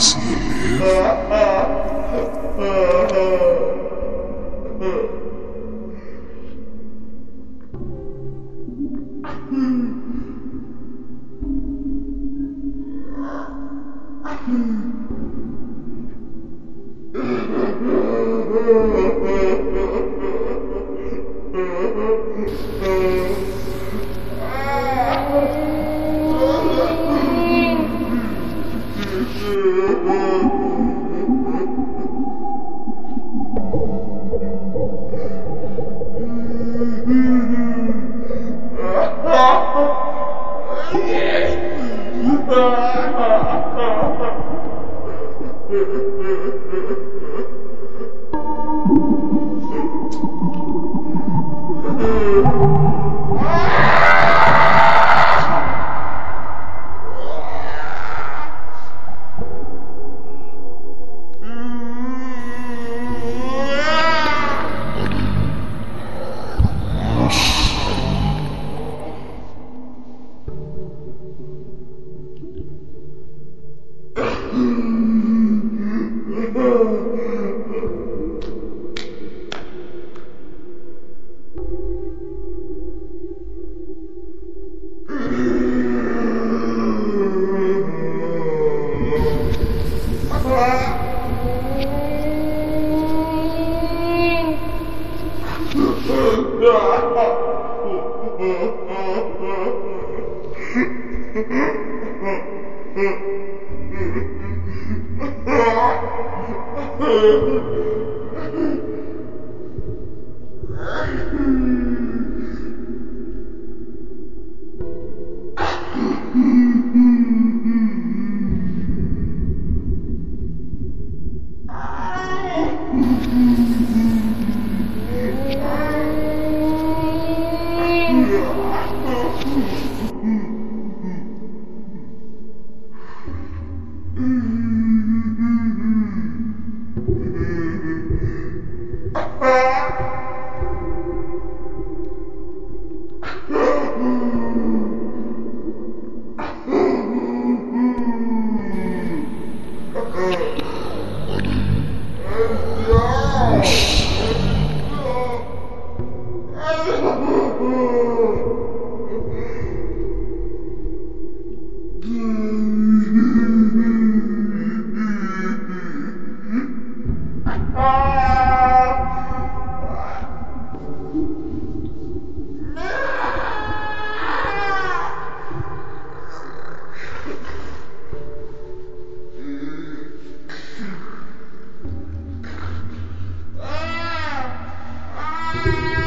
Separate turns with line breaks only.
does he live? Oh. Mm-hmm. You. Thank you.